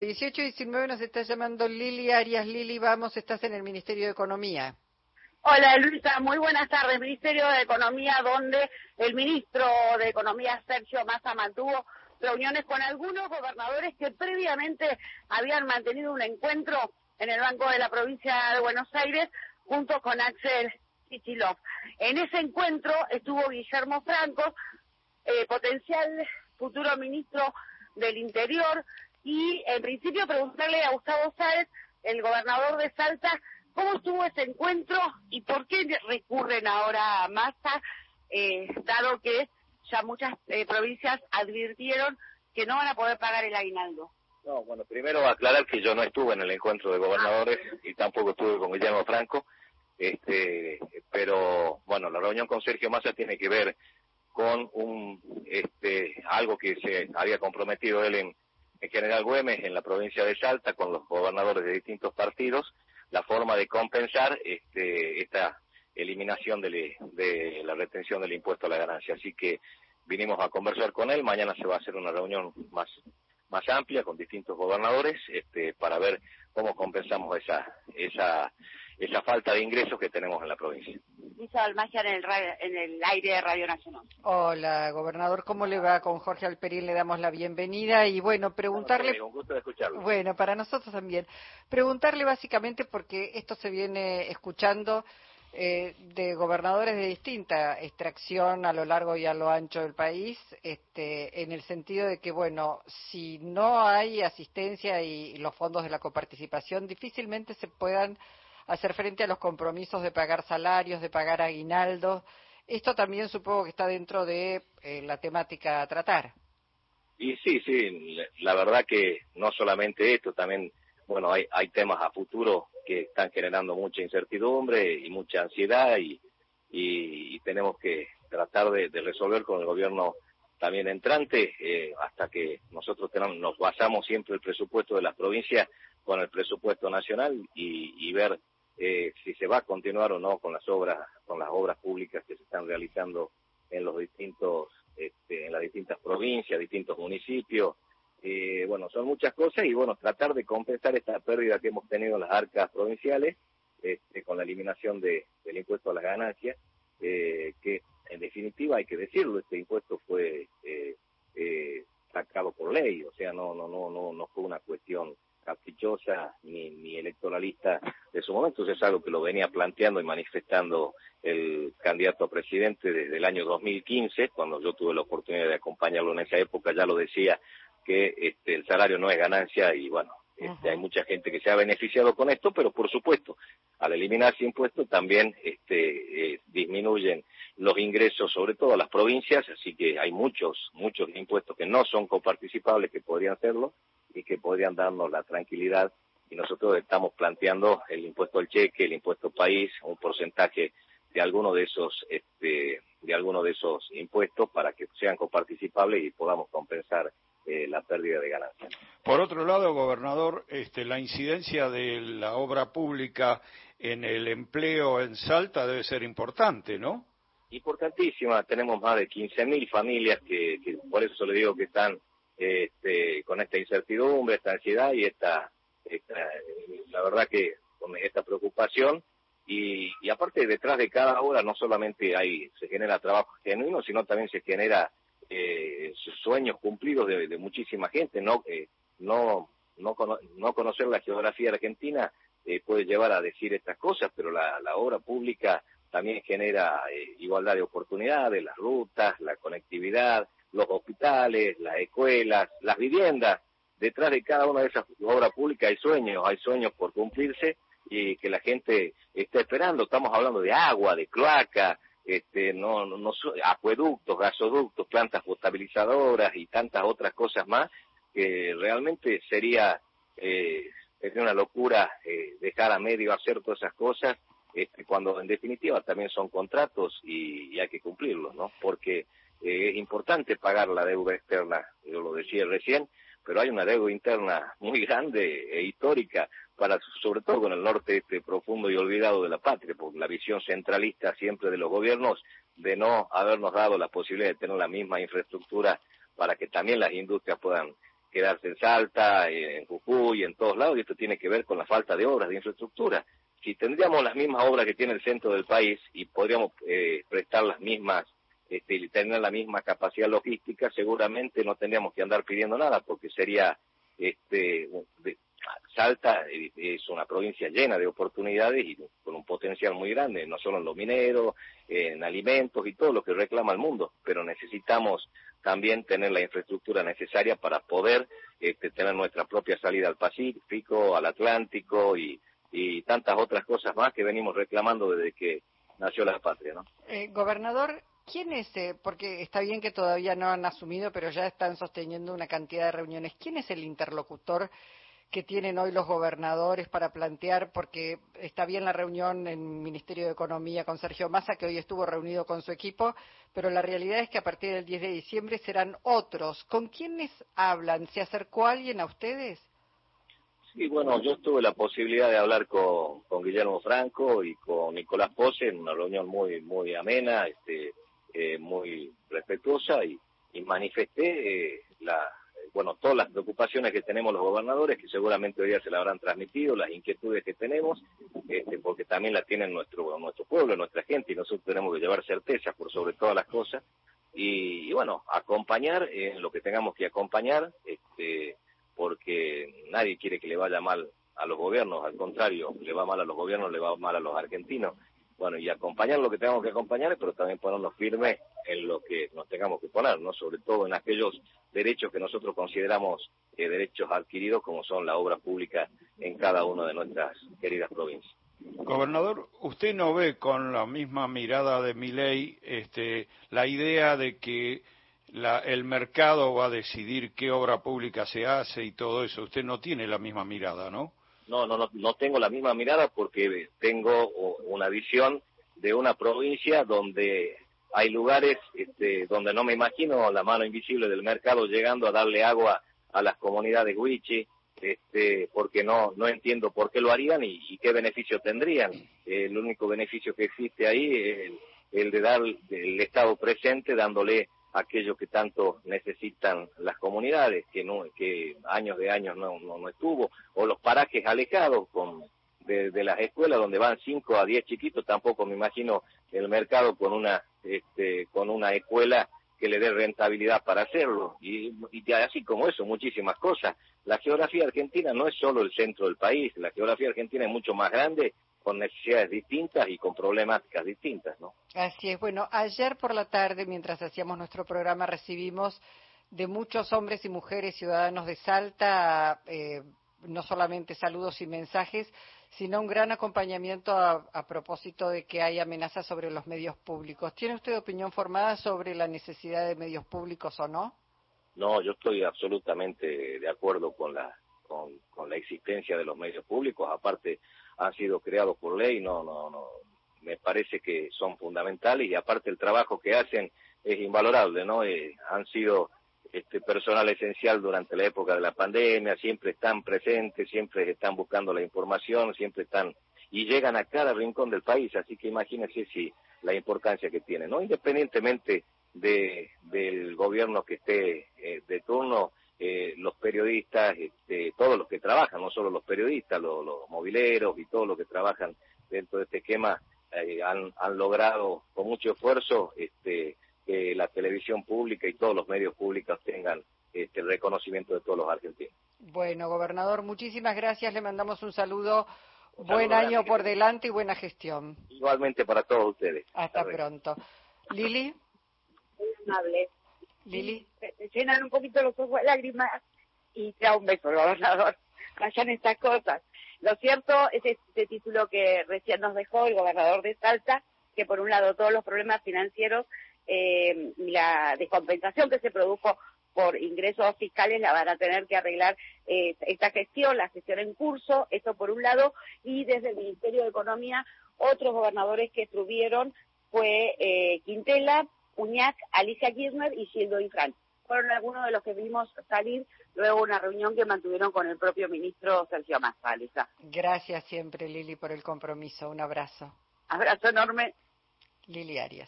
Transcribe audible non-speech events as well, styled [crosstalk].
18 y 19 nos está llamando Lili Arias. Lili, vamos, estás en el Ministerio de Economía. Hola Luisa, muy buenas tardes. Ministerio de Economía, donde el ministro de Economía, Sergio Massa, mantuvo reuniones con algunos gobernadores que previamente habían mantenido un encuentro en el Banco de la Provincia de Buenos Aires junto con Axel Kichilov. En ese encuentro estuvo Guillermo Franco, eh, potencial futuro ministro del Interior, y en principio preguntarle a Gustavo Sáez, el gobernador de Salta, cómo estuvo ese encuentro y por qué recurren ahora a Massa, eh, dado que ya muchas eh, provincias advirtieron que no van a poder pagar el aguinaldo. No, bueno, primero aclarar que yo no estuve en el encuentro de gobernadores y tampoco estuve con Guillermo Franco, este, pero bueno, la reunión con Sergio Massa tiene que ver con un, este, algo que se había comprometido él en en General Güemes, en la provincia de Salta, con los gobernadores de distintos partidos, la forma de compensar este, esta eliminación de, de, la retención del impuesto a la ganancia. Así que vinimos a conversar con él, mañana se va a hacer una reunión más, más amplia con distintos gobernadores este, para ver cómo compensamos esa, esa, esa falta de ingresos que tenemos en la provincia. Lisa en el, en el aire de Radio Nacional. Hola, gobernador, ¿cómo le va? Con Jorge Alperín le damos la bienvenida y bueno, preguntarle... un gusto de escucharlo. Bueno, para nosotros también. Preguntarle básicamente porque esto se viene escuchando eh, de gobernadores de distinta extracción a lo largo y a lo ancho del país, este, en el sentido de que, bueno, si no hay asistencia y los fondos de la coparticipación, difícilmente se puedan hacer frente a los compromisos de pagar salarios, de pagar aguinaldos. Esto también supongo que está dentro de eh, la temática a tratar. Y sí, sí, la verdad que no solamente esto, también, bueno, hay, hay temas a futuro que están generando mucha incertidumbre y mucha ansiedad y, y, tenemos que tratar de, resolver con el gobierno también entrante eh, hasta que nosotros tenemos, nos basamos siempre el presupuesto de las provincias con el presupuesto nacional y, y ver eh, si se va a continuar o no con las obras, con las obras públicas que se están realizando en los distintos, este, en las distintas provincias, distintos municipios. Eh, bueno, son muchas cosas y bueno, tratar de compensar esta pérdida que hemos tenido en las arcas provinciales este, con la eliminación de, del impuesto a las ganancias, eh, que en definitiva hay que decirlo, este impuesto fue eh, eh, sacado por ley, o sea, no, no, no, no, no fue una cuestión caprichosa ni, ni electoralista de su momento, es algo que lo venía planteando y manifestando el candidato a presidente desde el año 2015, cuando yo tuve la oportunidad de acompañarlo en esa época, ya lo decía que este, el salario no es ganancia y bueno, este, hay mucha gente que se ha beneficiado con esto, pero por supuesto, al eliminarse impuestos también este, eh, disminuyen los ingresos, sobre todo a las provincias, así que hay muchos, muchos impuestos que no son coparticipables que podrían serlo y que podrían darnos la tranquilidad y nosotros estamos planteando el impuesto al cheque, el impuesto país, un porcentaje de alguno de esos este, de alguno de esos impuestos para que sean coparticipables y podamos compensar eh, la pérdida de ganancias. Por otro lado, gobernador, este, la incidencia de la obra pública en el empleo en Salta debe ser importante, ¿no? Importantísima. Tenemos más de 15.000 familias que, que, por eso le digo que están este, con esta incertidumbre, esta ansiedad y esta, la verdad que con esta preocupación. Y, aparte, detrás de cada obra no solamente hay, se genera trabajo genuino, sino también se genera eh, sueños cumplidos de, muchísima gente. No, no, no, no conocer la geografía argentina eh, puede llevar a decir estas cosas, pero la, la obra pública también genera eh, igualdad de oportunidades, las rutas, la conectividad, los hospitales, las escuelas, las viviendas. Detrás de cada una de esas obras públicas hay sueños, hay sueños por cumplirse y que la gente está esperando. Estamos hablando de agua, de cloaca, este, no, no, acueductos, gasoductos, plantas potabilizadoras y tantas otras cosas más, que realmente sería, eh, sería una locura eh, dejar a medio hacer todas esas cosas, este, cuando en definitiva también son contratos y, y hay que cumplirlos, ¿no? Porque eh, es importante pagar la deuda externa, yo lo decía recién, pero hay una deuda interna muy grande e histórica para sobre todo con el norte este profundo y olvidado de la patria, por la visión centralista siempre de los gobiernos de no habernos dado la posibilidad de tener la misma infraestructura para que también las industrias puedan quedarse en Salta, en Jujuy, en todos lados, y esto tiene que ver con la falta de obras, de infraestructura. Si tendríamos las mismas obras que tiene el centro del país y podríamos eh, prestar las mismas, este, tener la misma capacidad logística, seguramente no tendríamos que andar pidiendo nada, porque sería este, Salta es una provincia llena de oportunidades y con un potencial muy grande, no solo en lo minero, en alimentos y todo lo que reclama el mundo, pero necesitamos también tener la infraestructura necesaria para poder este, tener nuestra propia salida al Pacífico, al Atlántico y, tantas otras cosas más que venimos reclamando desde que nació la patria. ¿no? Eh, gobernador, ¿quién es, eh, porque está bien que todavía no han asumido, pero ya están sosteniendo una cantidad de reuniones, ¿quién es el interlocutor que tienen hoy los gobernadores para plantear, porque está bien la reunión en el Ministerio de Economía con Sergio Massa, que hoy estuvo reunido con su equipo, pero la realidad es que a partir del 10 de diciembre serán otros. ¿Con quiénes hablan? ¿Se acercó alguien a ustedes? Sí, bueno, yo tuve la posibilidad de hablar con, Guillermo Franco y con Nicolás Pose en una reunión muy muy amena, este, eh, muy respetuosa y, manifesté eh, la, bueno, todas las preocupaciones que tenemos los gobernadores, que seguramente hoy día se la habrán transmitido, las inquietudes que tenemos, este, porque también las tienen nuestro, nuestro pueblo, nuestra gente, y nosotros tenemos que llevar certeza por sobre todas las cosas, y, bueno, acompañar en lo que tengamos que acompañar, este, porque nadie quiere que le vaya mal a los gobiernos, al contrario, le va mal a los gobiernos, le va mal a los argentinos, bueno, y acompañar lo que tengamos que acompañar, pero también ponernos firmes en lo que nos tengamos que poner, ¿no? Sobre todo en aquellos derechos que nosotros consideramos eh, derechos adquiridos, como son la obra pública en cada una de nuestras queridas provincias. Gobernador, ¿usted no ve con la misma mirada de mi ley este, la idea de que la, el mercado va a decidir qué obra pública se hace y todo eso? Usted no tiene la misma mirada, ¿no? no, no, no, tengo la misma mirada porque tengo una visión de una provincia donde hay lugares este, donde no me imagino la mano invisible del mercado llegando a darle agua a las comunidades huichi, este, porque no, no entiendo por qué lo harían y, qué beneficio tendrían. el único beneficio que existe ahí es el, de dar el Estado presente dándole aquello que tanto necesitan las comunidades, que no que años de años no, no, estuvo, o los parajes alejados con de, las escuelas donde van 5 a 10 chiquitos, tampoco me imagino el mercado con una este, con una escuela que le dé rentabilidad para hacerlo. Y así como eso, muchísimas cosas. La geografía argentina no es solo el centro del país, la geografía argentina es mucho más grande con necesidades distintas y con problemáticas distintas, ¿no? Así es. Bueno, ayer por la tarde, mientras hacíamos nuestro programa, recibimos de muchos hombres y mujeres ciudadanos de Salta, eh, no solamente saludos y mensajes, sino un gran acompañamiento a, a, propósito de que hay amenazas sobre los medios públicos. ¿Tiene usted opinión formada sobre la necesidad de medios públicos o no? No, yo estoy absolutamente de acuerdo con la con, la existencia de los medios públicos, aparte han sido creados por ley, no, no, no, me parece que son fundamentales y aparte el trabajo que hacen es invalorable, ¿no? Eh, han sido este personal esencial durante la época de la pandemia, siempre están presentes, siempre están buscando la información, siempre están y llegan a cada rincón del país, así que imagínense si la importancia que tienen, ¿no? Independientemente de, del gobierno que esté eh, de turno, eh, los periodistas, este, todos los que trabajan, no solo los periodistas, los, mobileros y todos los que trabajan dentro de este esquema, eh, han, logrado con mucho esfuerzo este, que la televisión pública y todos los medios públicos tengan este, el reconocimiento de todos los argentinos. Bueno, gobernador, muchísimas gracias. Le mandamos un saludo. Buen año por delante y buena gestión. Igualmente para todos ustedes. Hasta, pronto. Lili. Muy Lili. Se, llenan un poquito los ojos de lágrimas y da un beso, gobernador. [laughs] Vayan estas cosas. Lo cierto es este título que recién nos dejó el gobernador de Salta, que por un lado todos los problemas financieros eh, y la descompensación que se produjo por ingresos fiscales la van a tener que arreglar eh, esta gestión, la gestión en curso, eso por un lado, y desde el Ministerio de Economía otros gobernadores que estuvieron fue eh, Quintela, Uñac, Alicia Kirchner y Gildo Infran. Fueron algunos de los que vimos salir luego de una reunión que mantuvieron con el propio ministro Sergio Massa, Alicia. Gracias siempre, Lili, por el compromiso. Un abrazo. Abrazo enorme. Lili Arias.